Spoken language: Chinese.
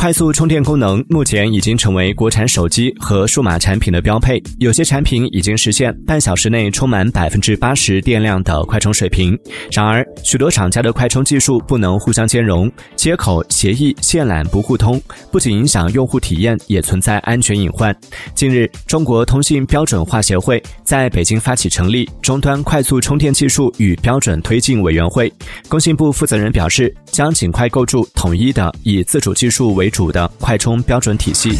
快速充电功能目前已经成为国产手机和数码产品的标配，有些产品已经实现半小时内充满百分之八十电量的快充水平。然而，许多厂家的快充技术不能互相兼容，接口、协议、线缆不互通，不仅影响用户体验，也存在安全隐患。近日，中国通信标准化协会在北京发起成立终端快速充电技术与标准推进委员会。工信部负责人表示，将尽快构筑统一的以自主技术为主的快充标准体系。